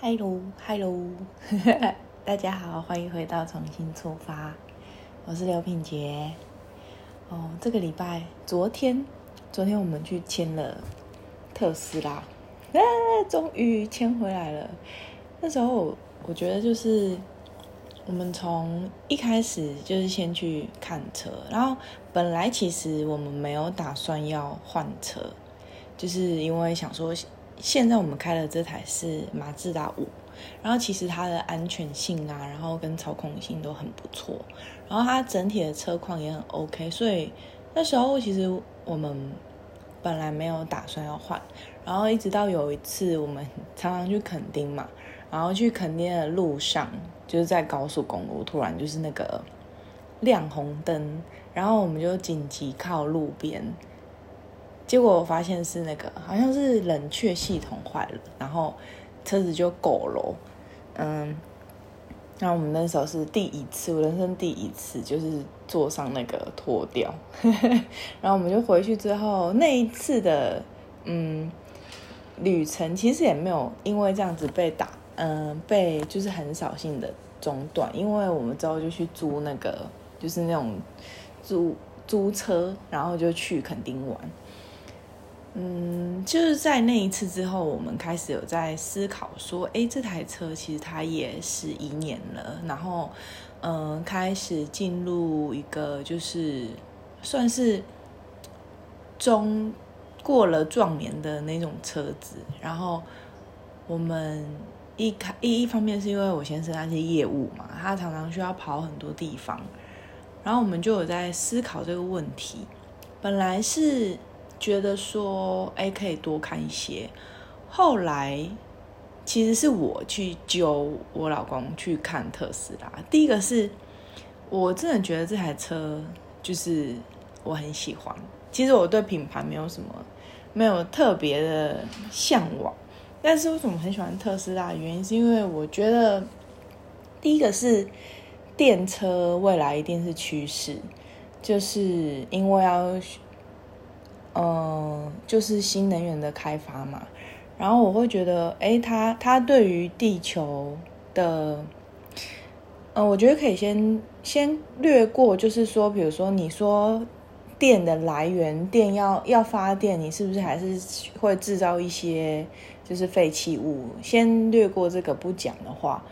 嗨喽，嗨喽，大家好，欢迎回到重新出发，我是刘品杰。哦，这个礼拜，昨天，昨天我们去签了特斯拉，啊，终于签回来了。那时候我觉得就是我们从一开始就是先去看车，然后本来其实我们没有打算要换车，就是因为想说。现在我们开的这台是马自达五，然后其实它的安全性啊，然后跟操控性都很不错，然后它整体的车况也很 OK，所以那时候其实我们本来没有打算要换，然后一直到有一次我们常常去垦丁嘛，然后去垦丁的路上，就是在高速公路突然就是那个亮红灯，然后我们就紧急靠路边。结果我发现是那个好像是冷却系统坏了，然后车子就狗了。嗯，那我们那时候是第一次，我人生第一次就是坐上那个脱掉，然后我们就回去之后那一次的嗯旅程其实也没有因为这样子被打，嗯被就是很扫兴的中断，因为我们之后就去租那个就是那种租租车，然后就去垦丁玩。嗯，就是在那一次之后，我们开始有在思考说，哎，这台车其实它也是一年了，然后，嗯，开始进入一个就是算是中过了壮年的那种车子。然后我们一开一一方面是因为我先生那些业务嘛，他常常需要跑很多地方，然后我们就有在思考这个问题。本来是。觉得说，哎，可以多看一些。后来，其实是我去揪我老公去看特斯拉。第一个是，我真的觉得这台车就是我很喜欢。其实我对品牌没有什么没有特别的向往，但是为什么很喜欢特斯拉？原因是因为我觉得，第一个是电车未来一定是趋势，就是因为要。嗯，就是新能源的开发嘛，然后我会觉得，哎，它它对于地球的，嗯，我觉得可以先先略过，就是说，比如说你说电的来源，电要要发电，你是不是还是会制造一些就是废弃物？先略过这个不讲的话，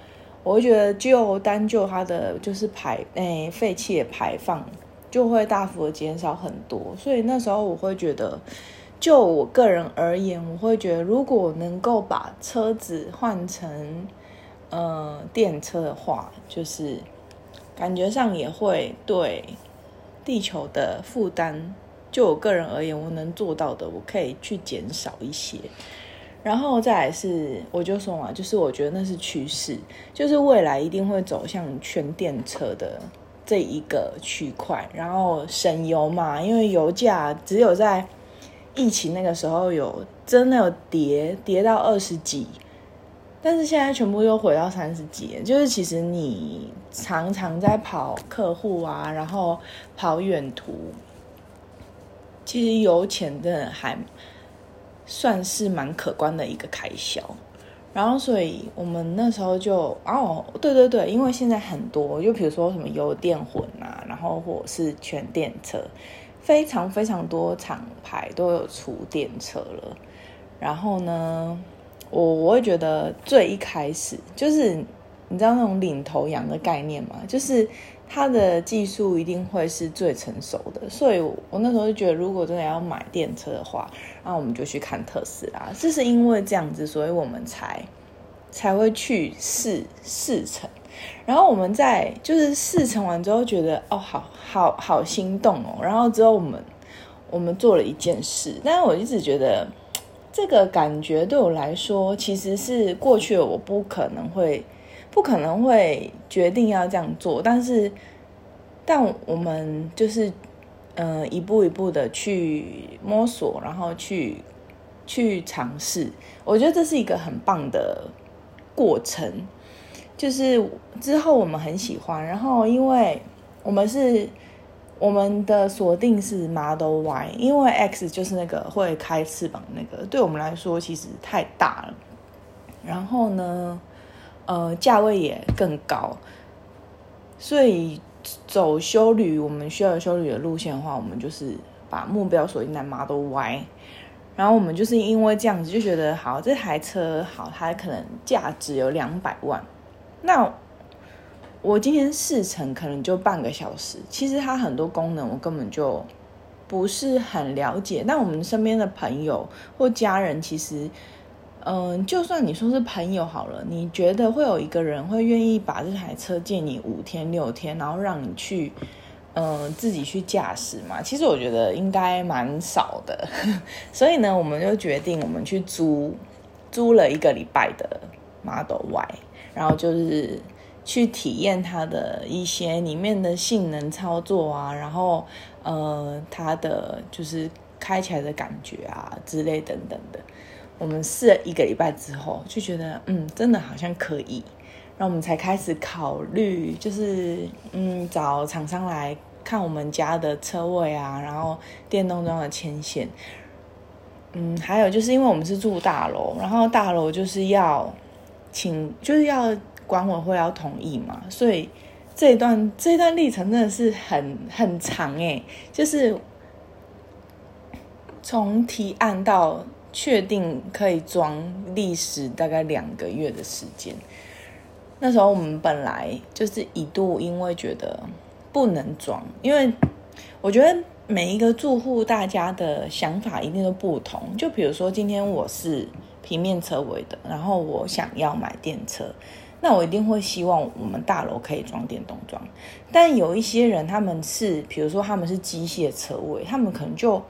我会觉得就单就它的就是排诶废气的排放。就会大幅的减少很多，所以那时候我会觉得，就我个人而言，我会觉得如果能够把车子换成呃电车的话，就是感觉上也会对地球的负担，就我个人而言，我能做到的，我可以去减少一些。然后再来是，我就说嘛，就是我觉得那是趋势，就是未来一定会走向全电车的。这一个区块，然后省油嘛，因为油价只有在疫情那个时候有真的有跌跌到二十几，但是现在全部又回到三十几，就是其实你常常在跑客户啊，然后跑远途，其实油钱真的还算是蛮可观的一个开销。然后，所以我们那时候就哦，对对对，因为现在很多，就比如说什么油电混啊，然后或者是全电车，非常非常多厂牌都有出电车了。然后呢，我我会觉得最一开始就是你知道那种领头羊的概念吗？就是它的技术一定会是最成熟的。所以我那时候就觉得，如果真的要买电车的话，那我们就去看特斯拉。就是因为这样子，所以我们才。才会去试试乘，然后我们在就是试乘完之后，觉得哦，好好好心动哦。然后之后我们我们做了一件事，但是我一直觉得这个感觉对我来说，其实是过去的我不可能会不可能会决定要这样做，但是但我们就是嗯一步一步的去摸索，然后去去尝试，我觉得这是一个很棒的。过程就是之后我们很喜欢，然后因为我们是我们的锁定是 Model Y，因为 X 就是那个会开翅膀那个，对我们来说其实太大了。然后呢，呃，价位也更高，所以走修旅我们需要修旅的路线的话，我们就是把目标锁定在 Model Y。然后我们就是因为这样子就觉得，好，这台车好，它可能价值有两百万，那。我今天试乘可能就半个小时，其实它很多功能我根本就不是很了解。那我们身边的朋友或家人，其实，嗯，就算你说是朋友好了，你觉得会有一个人会愿意把这台车借你五天六天，然后让你去，嗯，自己去驾驶嘛？其实我觉得应该蛮少的。所以呢，我们就决定我们去租，租了一个礼拜的 Model Y，然后就是。去体验它的一些里面的性能操作啊，然后呃，它的就是开起来的感觉啊之类等等的。我们试了一个礼拜之后，就觉得嗯，真的好像可以，然后我们才开始考虑，就是嗯，找厂商来看我们家的车位啊，然后电动装的牵线，嗯，还有就是因为我们是住大楼，然后大楼就是要请，就是要。管委会要同意嘛，所以这一段这一段历程真的是很很长诶，就是从提案到确定可以装，历时大概两个月的时间。那时候我们本来就是一度因为觉得不能装，因为我觉得每一个住户大家的想法一定都不同。就比如说今天我是平面车位的，然后我想要买电车。那我一定会希望我们大楼可以装电动装，但有一些人他们是，比如说他们是机械车位，他们可能就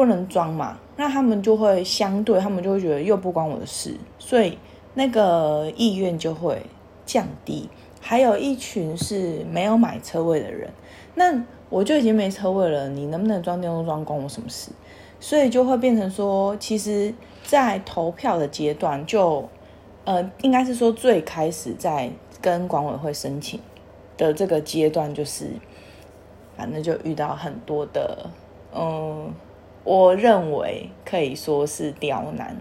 不能装嘛，那他们就会相对，他们就会觉得又不关我的事，所以那个意愿就会降低。还有一群是没有买车位的人，那我就已经没车位了，你能不能装电动装关我什么事？所以就会变成说，其实，在投票的阶段就。呃，应该是说最开始在跟管委会申请的这个阶段，就是反正就遇到很多的，嗯，我认为可以说是刁难，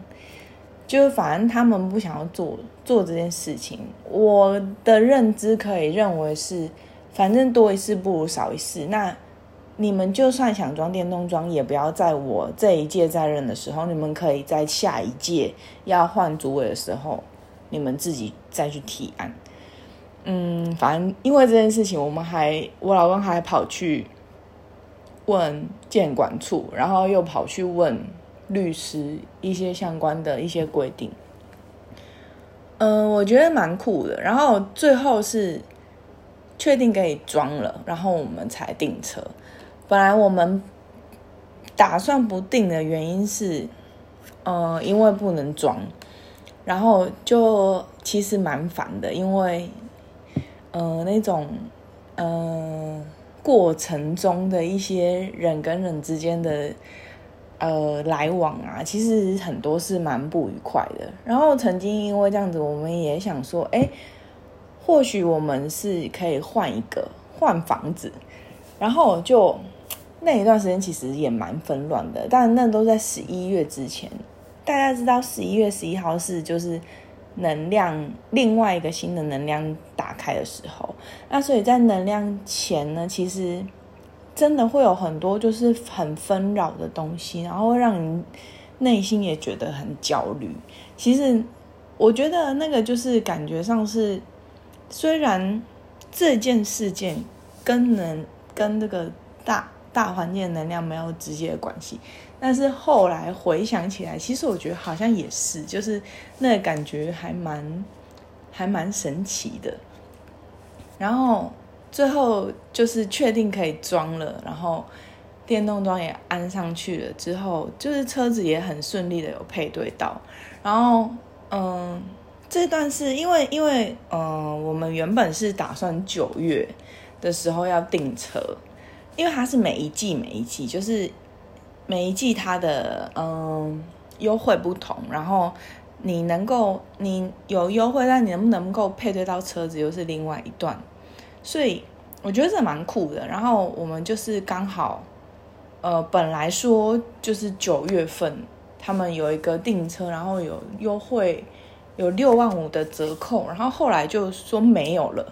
就是反正他们不想要做做这件事情。我的认知可以认为是，反正多一事不如少一事。那你们就算想装电动装，也不要在我这一届在任的时候，你们可以在下一届要换主委的时候。你们自己再去提案，嗯，反正因为这件事情，我们还我老公还跑去问建管处，然后又跑去问律师一些相关的一些规定。嗯，我觉得蛮酷的。然后最后是确定可以装了，然后我们才订车。本来我们打算不定的原因是，嗯，因为不能装。然后就其实蛮烦的，因为，呃，那种，呃，过程中的一些人跟人之间的，呃，来往啊，其实很多是蛮不愉快的。然后曾经因为这样子，我们也想说，哎，或许我们是可以换一个换房子。然后就那一段时间其实也蛮纷乱的，但那都在十一月之前。大家知道十一月十一号是就是能量另外一个新的能量打开的时候，那所以在能量前呢，其实真的会有很多就是很纷扰的东西，然后让你内心也觉得很焦虑。其实我觉得那个就是感觉上是，虽然这件事件跟能跟这个大大环境能量没有直接的关系。但是后来回想起来，其实我觉得好像也是，就是那感觉还蛮还蛮神奇的。然后最后就是确定可以装了，然后电动装也安上去了之后，就是车子也很顺利的有配对到。然后嗯，这段是因为因为嗯，我们原本是打算九月的时候要订车，因为它是每一季每一季就是。每一季它的嗯优惠不同，然后你能够你有优惠，但你能不能够配对到车子又是另外一段，所以我觉得这蛮酷的。然后我们就是刚好，呃，本来说就是九月份他们有一个订车，然后有优惠有六万五的折扣，然后后来就说没有了，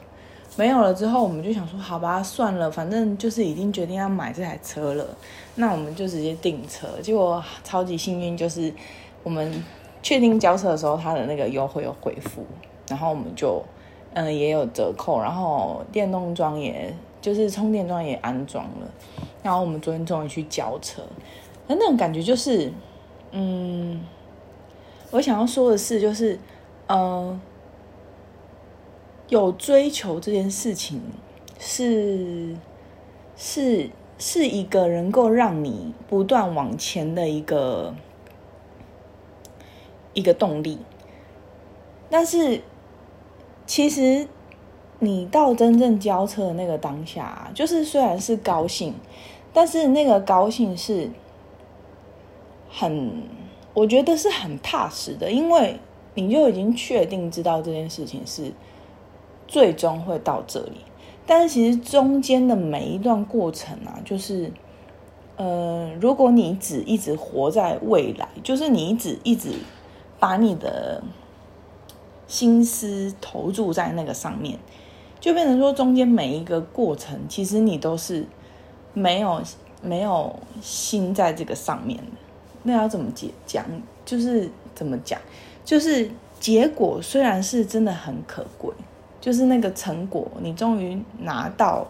没有了之后，我们就想说好吧，算了，反正就是已经决定要买这台车了，那我们就直接订车。结果超级幸运，就是我们确定交车的时候，它的那个优惠有回复，然后我们就嗯也有折扣，然后电动桩也就是充电桩也安装了，然后我们昨天终于去交车，那那种感觉就是嗯。我想要说的是，就是，呃，有追求这件事情是是是一个能够让你不断往前的一个一个动力。但是，其实你到真正交车的那个当下，就是虽然是高兴，但是那个高兴是很。我觉得是很踏实的，因为你就已经确定知道这件事情是最终会到这里。但是其实中间的每一段过程啊，就是呃，如果你只一直活在未来，就是你只一直把你的心思投注在那个上面，就变成说中间每一个过程，其实你都是没有没有心在这个上面的。那要怎么解讲？就是怎么讲？就是结果虽然是真的很可贵，就是那个成果，你终于拿到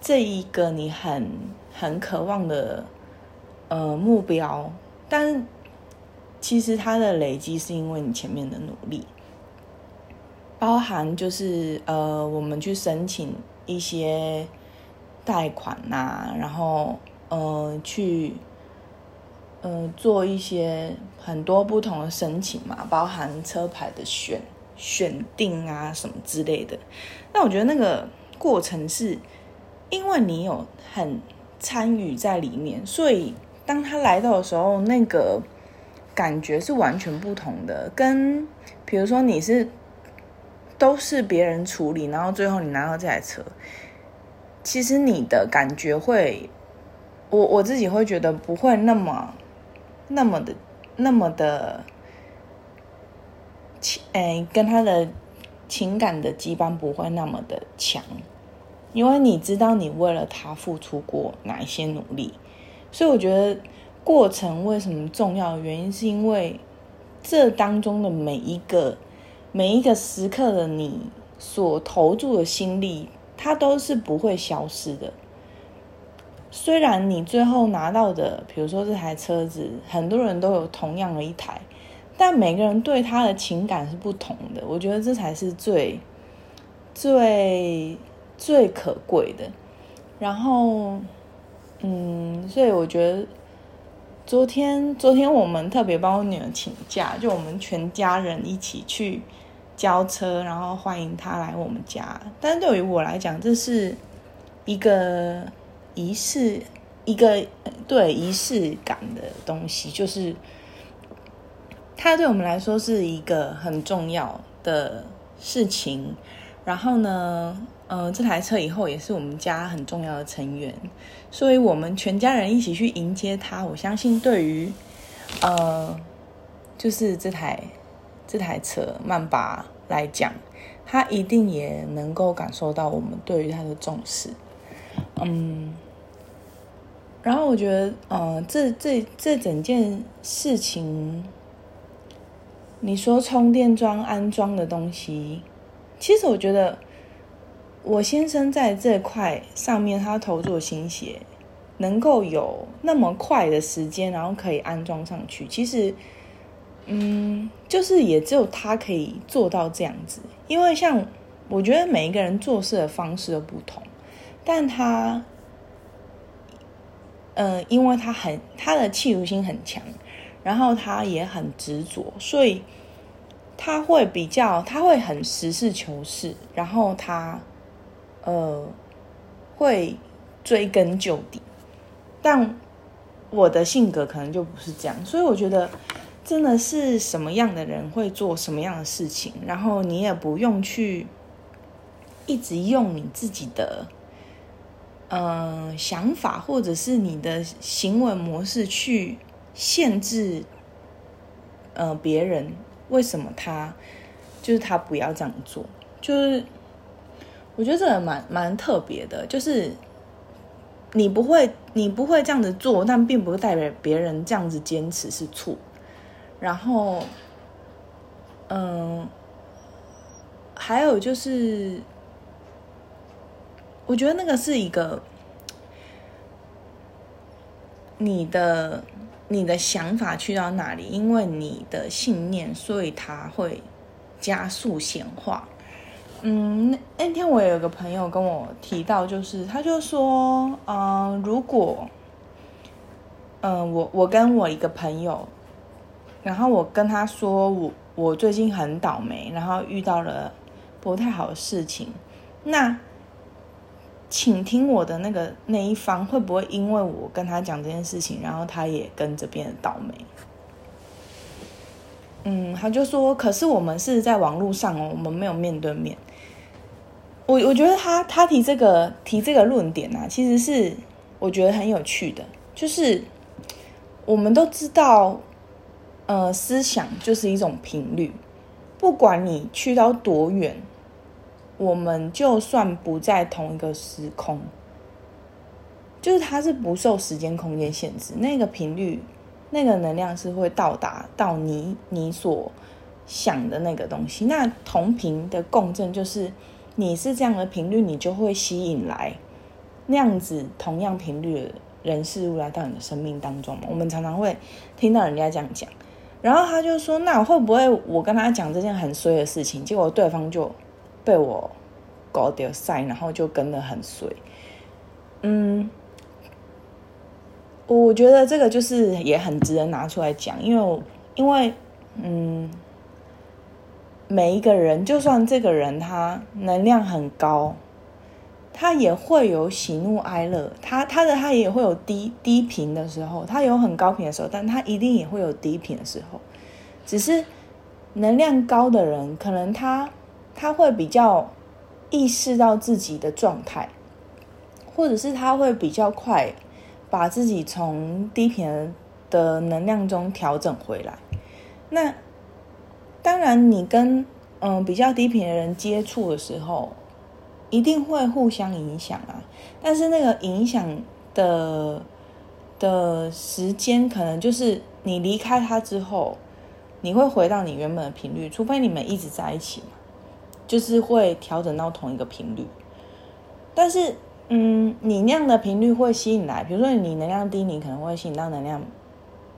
这一个你很很渴望的呃目标，但其实它的累积是因为你前面的努力，包含就是呃我们去申请一些贷款呐，然后呃去。呃，做一些很多不同的申请嘛，包含车牌的选选定啊什么之类的。那我觉得那个过程是，因为你有很参与在里面，所以当他来到的时候，那个感觉是完全不同的。跟比如说你是都是别人处理，然后最后你拿到这台车，其实你的感觉会，我我自己会觉得不会那么。那么的，那么的情，哎，跟他的情感的羁绊不会那么的强，因为你知道你为了他付出过哪一些努力，所以我觉得过程为什么重要原因，是因为这当中的每一个每一个时刻的你所投注的心力，它都是不会消失的。虽然你最后拿到的，比如说这台车子，很多人都有同样的一台，但每个人对他的情感是不同的。我觉得这才是最最最可贵的。然后，嗯，所以我觉得昨天昨天我们特别帮我女儿请假，就我们全家人一起去交车，然后欢迎她来我们家。但对于我来讲，这是一个。仪式一个对仪式感的东西，就是它对我们来说是一个很重要的事情。然后呢，呃，这台车以后也是我们家很重要的成员，所以我们全家人一起去迎接它。我相信，对于呃，就是这台这台车曼巴来讲，他一定也能够感受到我们对于它的重视。嗯。然后我觉得，呃，这这这整件事情，你说充电桩安装的东西，其实我觉得，我先生在这块上面他投入心血，能够有那么快的时间，然后可以安装上去，其实，嗯，就是也只有他可以做到这样子，因为像我觉得每一个人做事的方式都不同，但他。嗯，因为他很他的企图心很强，然后他也很执着，所以他会比较他会很实事求是，然后他呃会追根究底。但我的性格可能就不是这样，所以我觉得真的是什么样的人会做什么样的事情，然后你也不用去一直用你自己的。呃，想法或者是你的行为模式去限制，呃，别人为什么他就是他不要这样做，就是我觉得这个蛮蛮特别的，就是你不会你不会这样子做，但并不代表别人这样子坚持是错。然后，嗯，还有就是，我觉得那个是一个你的你的想法去到哪里，因为你的信念，所以它会。加速显化，嗯，那那天我有个朋友跟我提到，就是他就说，嗯，如果，嗯，我我跟我一个朋友，然后我跟他说，我我最近很倒霉，然后遇到了不太好的事情，那，请听我的那个那一方会不会因为我跟他讲这件事情，然后他也跟着变得倒霉？嗯，他就说，可是我们是在网络上哦，我们没有面对面。我我觉得他他提这个提这个论点啊，其实是我觉得很有趣的，就是我们都知道，呃，思想就是一种频率，不管你去到多远，我们就算不在同一个时空，就是它是不受时间空间限制，那个频率。那个能量是会到达到你你所想的那个东西。那同频的共振就是你是这样的频率，你就会吸引来那样子同样频率的人事物来到你的生命当中嘛。我们常常会听到人家这样讲，然后他就说：“那会不会我跟他讲这件很衰的事情，结果对方就被我搞掉晒，然后就跟得很衰？”嗯。我觉得这个就是也很值得拿出来讲，因为因为嗯，每一个人，就算这个人他能量很高，他也会有喜怒哀乐，他他的他也会有低低频的时候，他有很高频的时候，但他一定也会有低频的时候。只是能量高的人，可能他他会比较意识到自己的状态，或者是他会比较快。把自己从低频的能量中调整回来。那当然，你跟嗯比较低频的人接触的时候，一定会互相影响啊。但是那个影响的的时间，可能就是你离开他之后，你会回到你原本的频率，除非你们一直在一起，就是会调整到同一个频率。但是。嗯，你那样的频率会吸引来，比如说你能量低，你可能会吸引到能量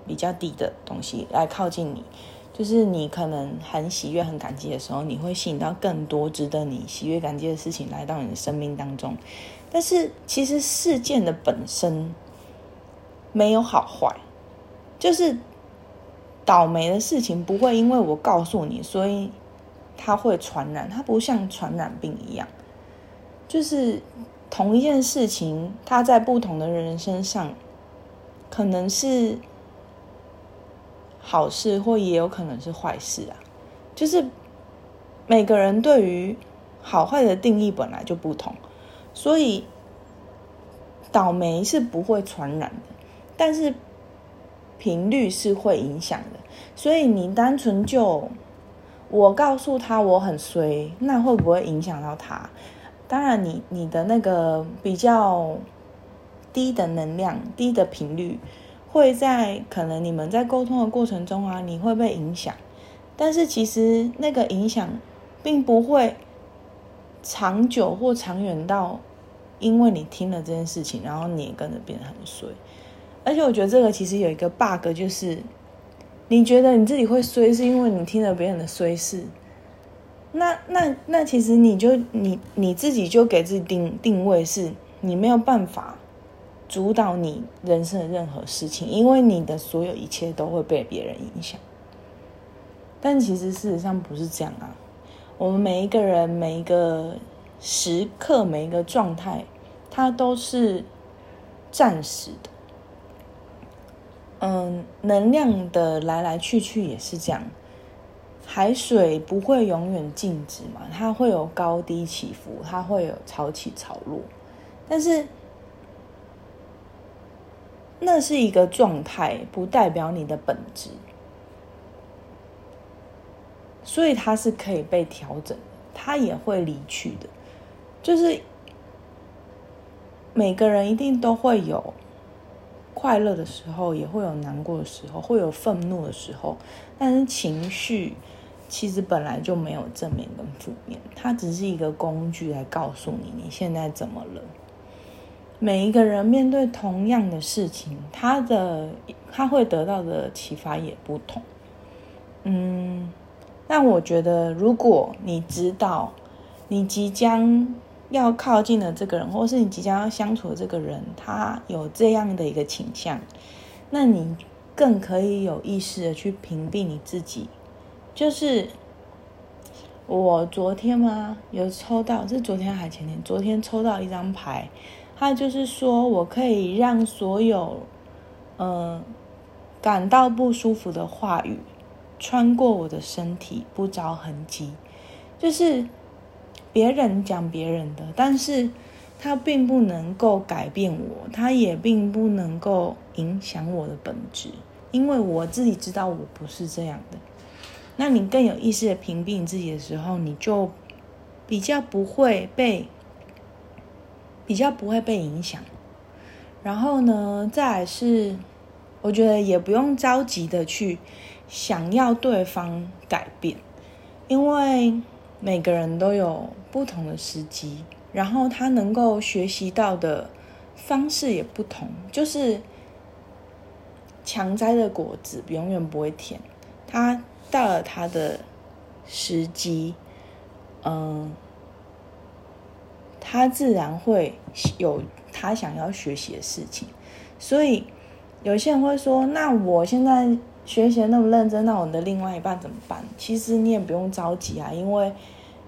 比较低的东西来靠近你。就是你可能很喜悦、很感激的时候，你会吸引到更多值得你喜悦、感激的事情来到你的生命当中。但是其实事件的本身没有好坏，就是倒霉的事情不会因为我告诉你，所以它会传染。它不像传染病一样，就是。同一件事情，它在不同的人身上，可能是好事，或也有可能是坏事啊。就是每个人对于好坏的定义本来就不同，所以倒霉是不会传染的，但是频率是会影响的。所以你单纯就我告诉他我很衰，那会不会影响到他？当然，你你的那个比较低的能量、低的频率，会在可能你们在沟通的过程中啊，你会被影响。但是其实那个影响并不会长久或长远到，因为你听了这件事情，然后你也跟着变得很衰。而且我觉得这个其实有一个 bug，就是你觉得你自己会衰，是因为你听了别人的衰事。那那那，其实你就你你自己就给自己定定位，是你没有办法主导你人生的任何事情，因为你的所有一切都会被别人影响。但其实事实上不是这样啊，我们每一个人每一个时刻每一个状态，它都是暂时的。嗯，能量的来来去去也是这样。海水不会永远静止嘛？它会有高低起伏，它会有潮起潮落，但是那是一个状态，不代表你的本质。所以它是可以被调整的，它也会离去的。就是每个人一定都会有快乐的时候，也会有难过的时候，会有愤怒的时候。但是情绪其实本来就没有正面跟负面，它只是一个工具来告诉你你现在怎么了。每一个人面对同样的事情，他的他会得到的启发也不同。嗯，但我觉得，如果你知道你即将要靠近的这个人，或是你即将要相处的这个人，他有这样的一个倾向，那你更可以有意识的去屏蔽你自己。就是我昨天吗？有抽到是昨天还前天？昨天抽到一张牌。他就是说，我可以让所有，嗯，感到不舒服的话语穿过我的身体，不着痕迹。就是别人讲别人的，但是他并不能够改变我，他也并不能够影响我的本质，因为我自己知道我不是这样的。那你更有意识的屏蔽你自己的时候，你就比较不会被。比较不会被影响，然后呢，再来是，我觉得也不用着急的去想要对方改变，因为每个人都有不同的时机，然后他能够学习到的方式也不同，就是强摘的果子永远不会甜，他到了他的时机，嗯。他自然会有他想要学习的事情，所以有些人会说：“那我现在学习那么认真，那我的另外一半怎么办？”其实你也不用着急啊，因为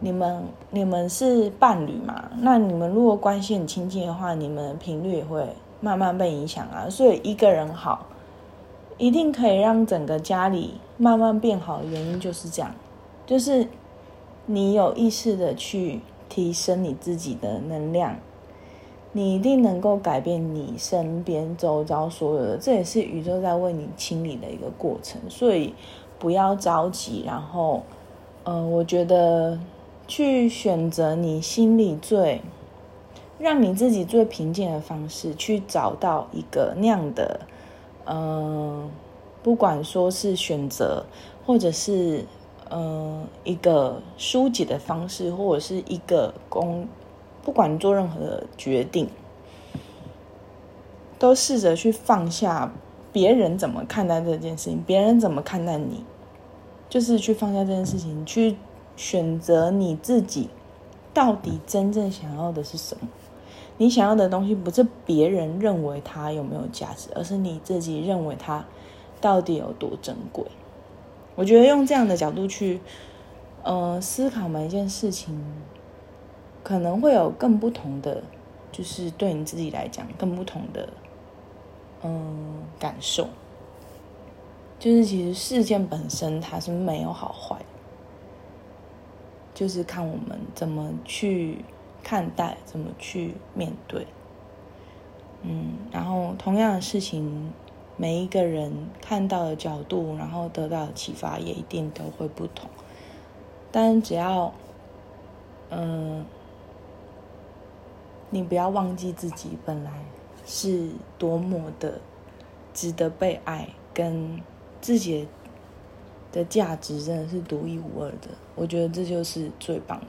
你们你们是伴侣嘛。那你们如果关系很亲近的话，你们频率也会慢慢被影响啊。所以一个人好，一定可以让整个家里慢慢变好的原因就是这样，就是你有意识的去。提升你自己的能量，你一定能够改变你身边周遭所有的，这也是宇宙在为你清理的一个过程。所以不要着急，然后，呃，我觉得去选择你心里最让你自己最平静的方式，去找到一个那样的，嗯，不管说是选择，或者是。嗯，一个疏解的方式，或者是一个工，不管你做任何的决定，都试着去放下别人怎么看待这件事情，别人怎么看待你，就是去放下这件事情，去选择你自己到底真正想要的是什么。你想要的东西不是别人认为它有没有价值，而是你自己认为它到底有多珍贵。我觉得用这样的角度去，呃，思考每一件事情，可能会有更不同的，就是对你自己来讲更不同的，嗯，感受。就是其实事件本身它是没有好坏，就是看我们怎么去看待，怎么去面对。嗯，然后同样的事情。每一个人看到的角度，然后得到的启发也一定都会不同。但只要，嗯，你不要忘记自己本来是多么的值得被爱，跟自己的价值真的是独一无二的。我觉得这就是最棒的。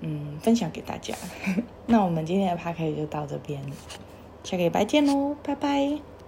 嗯，分享给大家。那我们今天的 p a 就到这边，下个礼拜见喽，拜拜。